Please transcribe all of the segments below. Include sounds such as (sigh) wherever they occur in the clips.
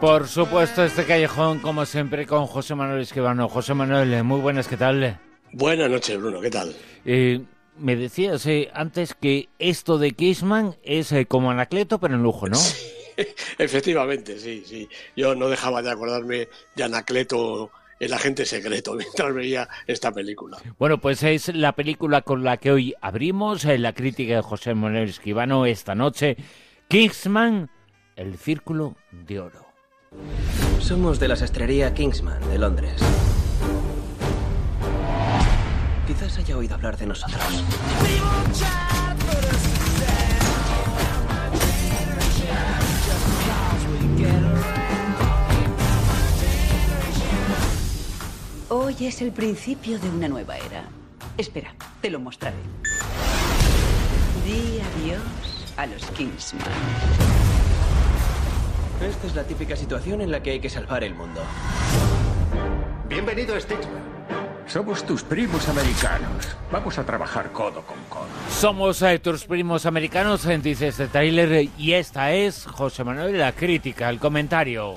Por supuesto, este callejón, como siempre, con José Manuel Esquivano. José Manuel, muy buenas, ¿qué tal? Buenas noches, Bruno, ¿qué tal? Eh, me decías eh, antes que esto de Kissman es eh, como Anacleto, pero en lujo, ¿no? (laughs) efectivamente, sí, sí. Yo no dejaba de acordarme de Anacleto el agente secreto (laughs) mientras veía esta película. Bueno, pues es la película con la que hoy abrimos la crítica de José Manuel Esquivano esta noche. Kingsman, el círculo de oro. Somos de la sastrería Kingsman de Londres. Quizás haya oído hablar de nosotros. Hoy es el principio de una nueva era. Espera, te lo mostraré. Di adiós a los Kingsman. Esta es la típica situación en la que hay que salvar el mundo. Bienvenido, Sticksman. Somos tus primos americanos. Vamos a trabajar codo con codo. Somos eh, tus primos americanos, eh, dice este trailer, y esta es, José Manuel, la crítica, el comentario.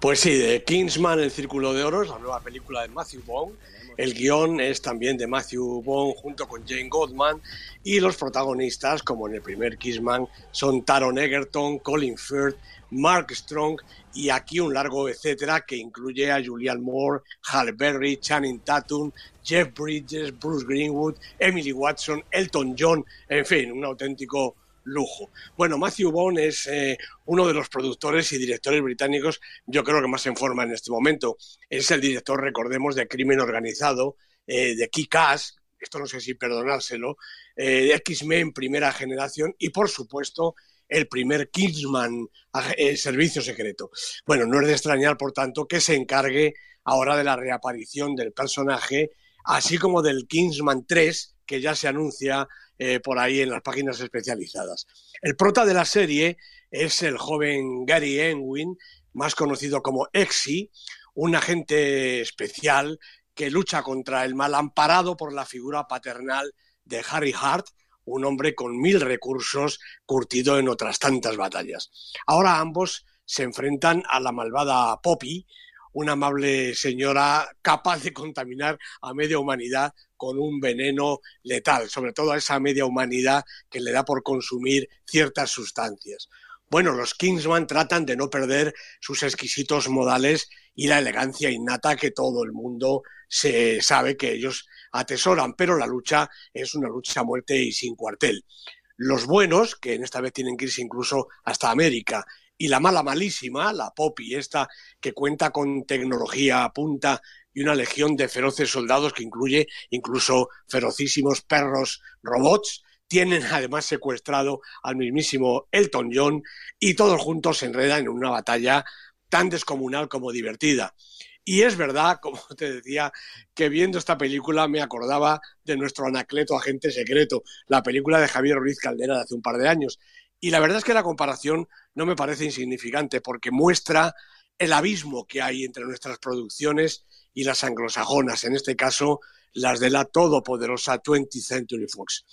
Pues sí, de Kingsman, El Círculo de Oro, es la nueva película de Matthew Vaughn. El guion es también de Matthew Vaughn junto con Jane Goldman y los protagonistas, como en el primer Kingsman, son Taron Egerton, Colin Firth Mark Strong y aquí un largo etcétera que incluye a Julianne Moore, Halle Berry, Channing Tatum, Jeff Bridges, Bruce Greenwood, Emily Watson, Elton John, en fin, un auténtico lujo. Bueno, Matthew Vaughn es eh, uno de los productores y directores británicos, yo creo que más en forma en este momento. Es el director, recordemos, de Crimen Organizado, eh, de Kick-Ass, esto no sé si perdonárselo, eh, de X-Men primera generación y, por supuesto, el primer Kingsman el servicio secreto. Bueno, no es de extrañar, por tanto, que se encargue ahora de la reaparición del personaje, así como del Kingsman 3, que ya se anuncia eh, por ahí en las páginas especializadas. El prota de la serie es el joven Gary Enwin, más conocido como Exy, un agente especial que lucha contra el mal amparado por la figura paternal de Harry Hart, un hombre con mil recursos curtido en otras tantas batallas. Ahora ambos se enfrentan a la malvada Poppy, una amable señora capaz de contaminar a media humanidad con un veneno letal, sobre todo a esa media humanidad que le da por consumir ciertas sustancias. Bueno, los Kingsman tratan de no perder sus exquisitos modales y la elegancia innata que todo el mundo se sabe que ellos atesoran, pero la lucha es una lucha a muerte y sin cuartel. Los buenos, que en esta vez tienen que irse incluso hasta América, y la mala malísima, la Poppy, esta que cuenta con tecnología a punta y una legión de feroces soldados que incluye incluso ferocísimos perros robots, tienen además secuestrado al mismísimo Elton John y todos juntos se enredan en una batalla tan descomunal como divertida. Y es verdad, (laughs) como te decía, que viendo esta película me acordaba de nuestro Anacleto Agente Secreto, la película de Javier Ruiz Caldera de hace un par de años. Y la verdad es que la comparación no me parece insignificante porque muestra el abismo que hay entre nuestras producciones y las anglosajonas, en este caso las de la todopoderosa 20th Century Fox.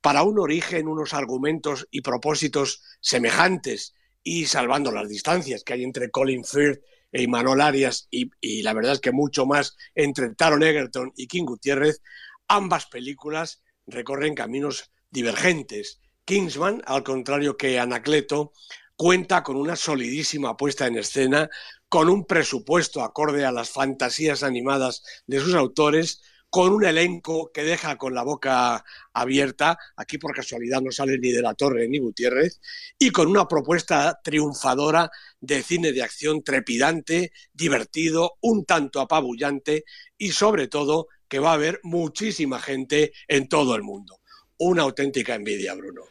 Para un origen, unos argumentos y propósitos semejantes y salvando las distancias que hay entre Colin Firth e Imanol Arias y, la verdad es que mucho más entre Taron Egerton y King Gutiérrez, ambas películas recorren caminos divergentes. Kingsman, al contrario que Anacleto, cuenta con una solidísima puesta en escena, con un presupuesto acorde a las fantasías animadas de sus autores, con un elenco que deja con la boca abierta, aquí por casualidad no sale ni de la Torre ni Gutiérrez, y con una propuesta triunfadora de cine de acción trepidante, divertido, un tanto apabullante y sobre todo que va a haber muchísima gente en todo el mundo. Una auténtica envidia, Bruno.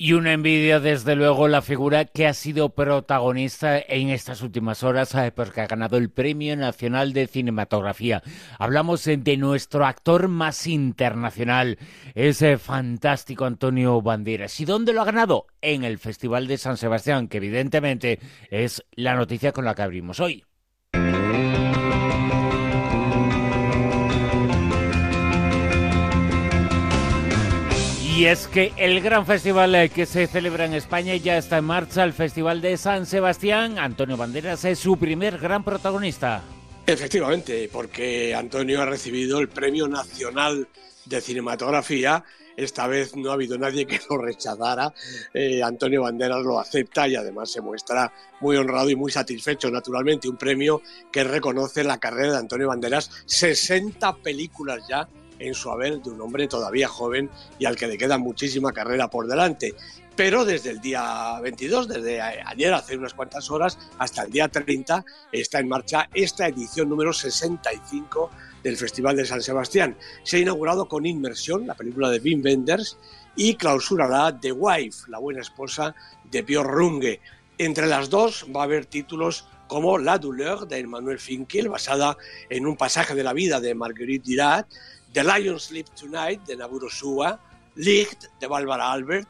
Y una envidia, desde luego, la figura que ha sido protagonista en estas últimas horas, eh, porque ha ganado el Premio Nacional de Cinematografía. Hablamos eh, de nuestro actor más internacional, ese fantástico Antonio Banderas. ¿Y dónde lo ha ganado? En el Festival de San Sebastián, que evidentemente es la noticia con la que abrimos hoy. Y es que el gran festival eh, que se celebra en España ya está en marcha, el Festival de San Sebastián. Antonio Banderas es su primer gran protagonista. Efectivamente, porque Antonio ha recibido el Premio Nacional de Cinematografía. Esta vez no ha habido nadie que lo rechazara. Eh, Antonio Banderas lo acepta y además se muestra muy honrado y muy satisfecho, naturalmente. Un premio que reconoce la carrera de Antonio Banderas. 60 películas ya en su haber de un hombre todavía joven y al que le queda muchísima carrera por delante. Pero desde el día 22, desde ayer, hace unas cuantas horas, hasta el día 30, está en marcha esta edición número 65 del Festival de San Sebastián. Se ha inaugurado con Inmersión, la película de Wim Wenders, y clausurará The Wife, la buena esposa de Björn Runge. Entre las dos va a haber títulos como La douleur de Emmanuel Finkel, basada en un pasaje de la vida de Marguerite Dirat, The Lion Sleep Tonight de Naburo Sua, Licht de Barbara Albert,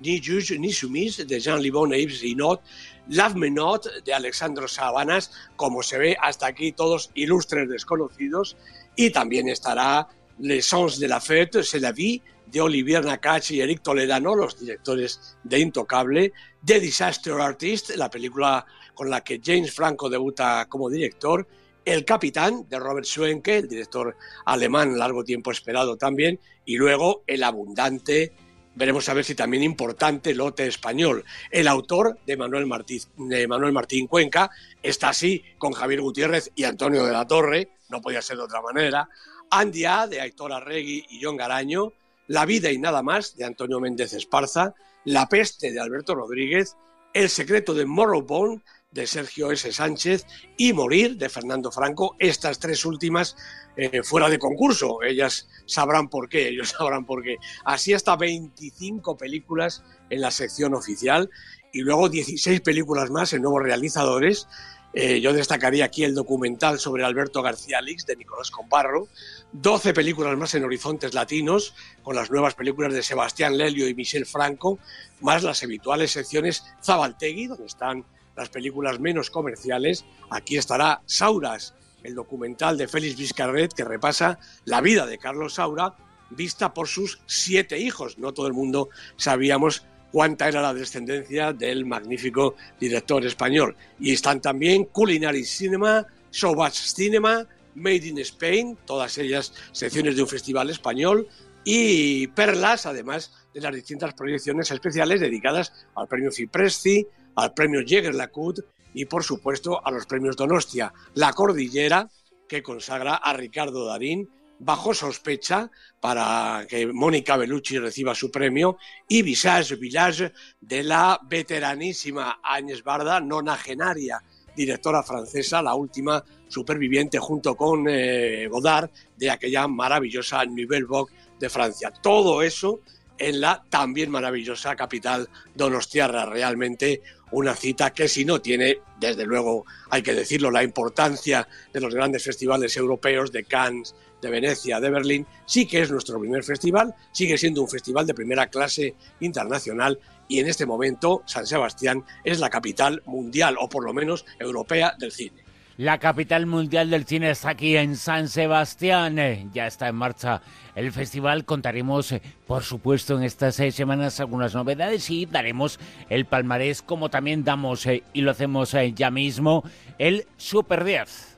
Ni Juge ni Sumis de Jean Libon e Yves Not, Love Me Not de Alexandro Sabanas, como se ve hasta aquí todos ilustres desconocidos, y también estará Les Sons de la Fête, C'est la Vie de Olivier Nakache y Eric Toledano, los directores de Intocable, The Disaster Artist, la película con la que James Franco debuta como director, el Capitán de Robert Schwenke, el director alemán largo tiempo esperado también, y luego El Abundante, veremos a ver si también importante lote español. El autor de Manuel, Martín, de Manuel Martín Cuenca está así con Javier Gutiérrez y Antonio de la Torre, no podía ser de otra manera. Andy A de Aitor Arregui y John Garaño, La vida y nada más de Antonio Méndez Esparza, La peste de Alberto Rodríguez, El secreto de Morrowbone de Sergio S. Sánchez y Morir de Fernando Franco, estas tres últimas eh, fuera de concurso. Ellas sabrán por qué, ellos (laughs) sabrán por qué. Así hasta 25 películas en la sección oficial y luego 16 películas más en nuevos realizadores. Eh, yo destacaría aquí el documental sobre Alberto García Lix de Nicolás Comparro, 12 películas más en horizontes latinos, con las nuevas películas de Sebastián Lelio y Michel Franco, más las habituales secciones Zabaltegui, donde están las películas menos comerciales, aquí estará Sauras, el documental de Félix Vizcarret que repasa la vida de Carlos Saura vista por sus siete hijos. No todo el mundo sabíamos cuánta era la descendencia del magnífico director español. Y están también Culinary Cinema, Showbatch Cinema, Made in Spain, todas ellas secciones de un festival español, y Perlas, además de las distintas proyecciones especiales dedicadas al premio Cipresti, al premio Jäger-LaCoute y, por supuesto, a los premios Donostia. La Cordillera, que consagra a Ricardo Darín bajo sospecha para que Mónica Bellucci reciba su premio y Visage Village de la veteranísima Áñez Barda, nonagenaria directora francesa, la última superviviente junto con eh, Godard de aquella maravillosa Nouvelle Vogue de Francia. Todo eso en la también maravillosa capital donostiarra. Realmente una cita que si no tiene, desde luego hay que decirlo, la importancia de los grandes festivales europeos de Cannes, de Venecia, de Berlín, sí que es nuestro primer festival, sigue siendo un festival de primera clase internacional y en este momento San Sebastián es la capital mundial o por lo menos europea del cine. La capital mundial del cine está aquí en San Sebastián. Eh, ya está en marcha el festival. Contaremos, eh, por supuesto, en estas seis semanas algunas novedades y daremos el palmarés, como también damos, eh, y lo hacemos ya mismo, el Super 10.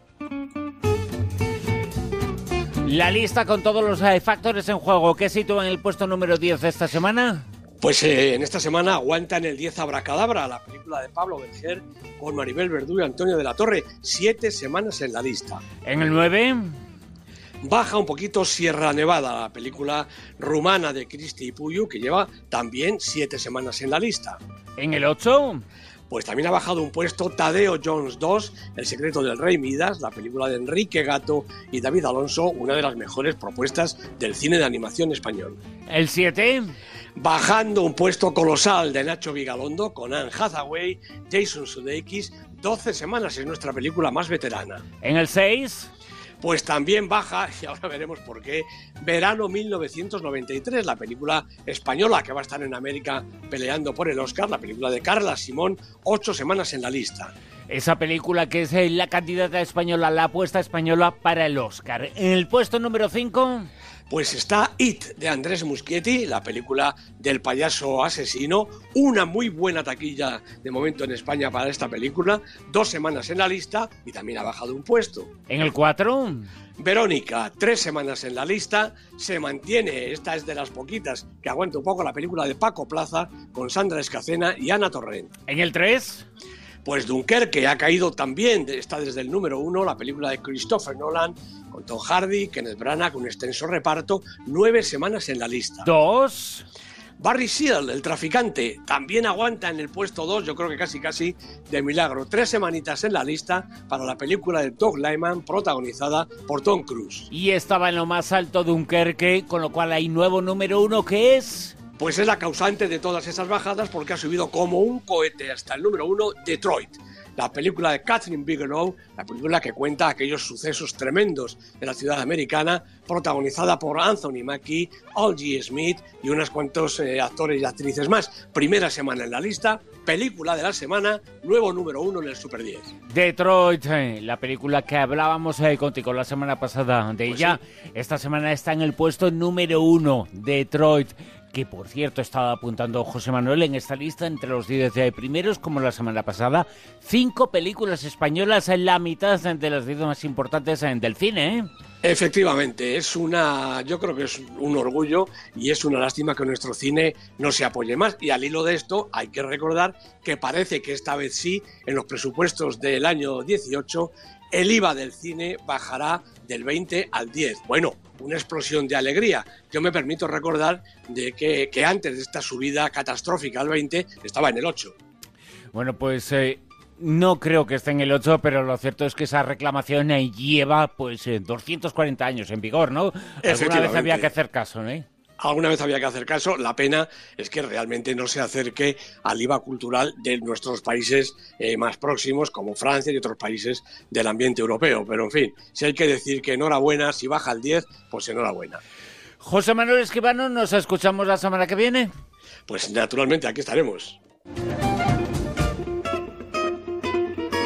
La lista con todos los factores en juego. ¿Qué sitúa en el puesto número 10 esta semana? Pues eh, en esta semana aguanta en el 10 Abracadabra, la película de Pablo Berger con Maribel Verdú y Antonio de la Torre. Siete semanas en la lista. En el 9. Baja un poquito Sierra Nevada, la película rumana de Cristi y Puyo, que lleva también siete semanas en la lista. En el 8. Pues también ha bajado un puesto Tadeo Jones 2, El secreto del rey Midas, la película de Enrique Gato y David Alonso, una de las mejores propuestas del cine de animación español. El 7 bajando un puesto colosal de Nacho Vigalondo con Anne Hathaway, Jason Sudeikis, 12 semanas es nuestra película más veterana. En el 6 pues también baja, (laughs) y ahora veremos por qué, Verano 1993, la película española que va a estar en América peleando por el Oscar, la película de Carla Simón, ocho semanas en la lista. Esa película que es eh, la candidata española, la apuesta española para el Oscar. En el puesto número 5... Pues está It de Andrés Muschietti, la película del payaso asesino, una muy buena taquilla de momento en España para esta película, dos semanas en la lista y también ha bajado un puesto. En el 4... Verónica, tres semanas en la lista, se mantiene, esta es de las poquitas que aguanta un poco la película de Paco Plaza con Sandra Escacena y Ana Torrent. En el 3... Pues Dunkerque ha caído también, está desde el número uno, la película de Christopher Nolan, con Tom Hardy, Kenneth Branagh, un extenso reparto, nueve semanas en la lista. Dos. Barry Seal, el traficante, también aguanta en el puesto 2, yo creo que casi casi de milagro. Tres semanitas en la lista para la película de Doug Lyman protagonizada por Tom Cruise. Y estaba en lo más alto Dunkerque, con lo cual hay nuevo número uno que es pues es la causante de todas esas bajadas porque ha subido como un cohete hasta el número uno Detroit, la película de Catherine Bigelow, la película que cuenta aquellos sucesos tremendos de la ciudad americana, protagonizada por Anthony Mackie, G. Smith y unos cuantos eh, actores y actrices más. Primera semana en la lista, película de la semana, nuevo número uno en el Super 10. Detroit, eh, la película que hablábamos eh, contigo la semana pasada de pues ella, esta semana está en el puesto número uno, Detroit que por cierto estaba apuntando José Manuel en esta lista entre los 10 primeros, como la semana pasada, cinco películas españolas en la mitad de las 10 más importantes del cine. ¿eh? Efectivamente, es una, yo creo que es un orgullo y es una lástima que nuestro cine no se apoye más. Y al hilo de esto, hay que recordar que parece que esta vez sí, en los presupuestos del año 18, el IVA del cine bajará del 20 al 10. Bueno, una explosión de alegría. Yo me permito recordar de que, antes de esta subida catastrófica al 20 estaba en el 8. Bueno, pues eh, no creo que esté en el 8, pero lo cierto es que esa reclamación lleva pues 240 eh, años en vigor, ¿no? Alguna vez había que hacer caso, ¿no? alguna vez había que hacer caso. La pena es que realmente no se acerque al IVA cultural de nuestros países eh, más próximos, como Francia y otros países del ambiente europeo. Pero en fin, si hay que decir que enhorabuena, si baja al 10, pues enhorabuena. José Manuel Esquivano, ¿nos escuchamos la semana que viene? Pues naturalmente, aquí estaremos.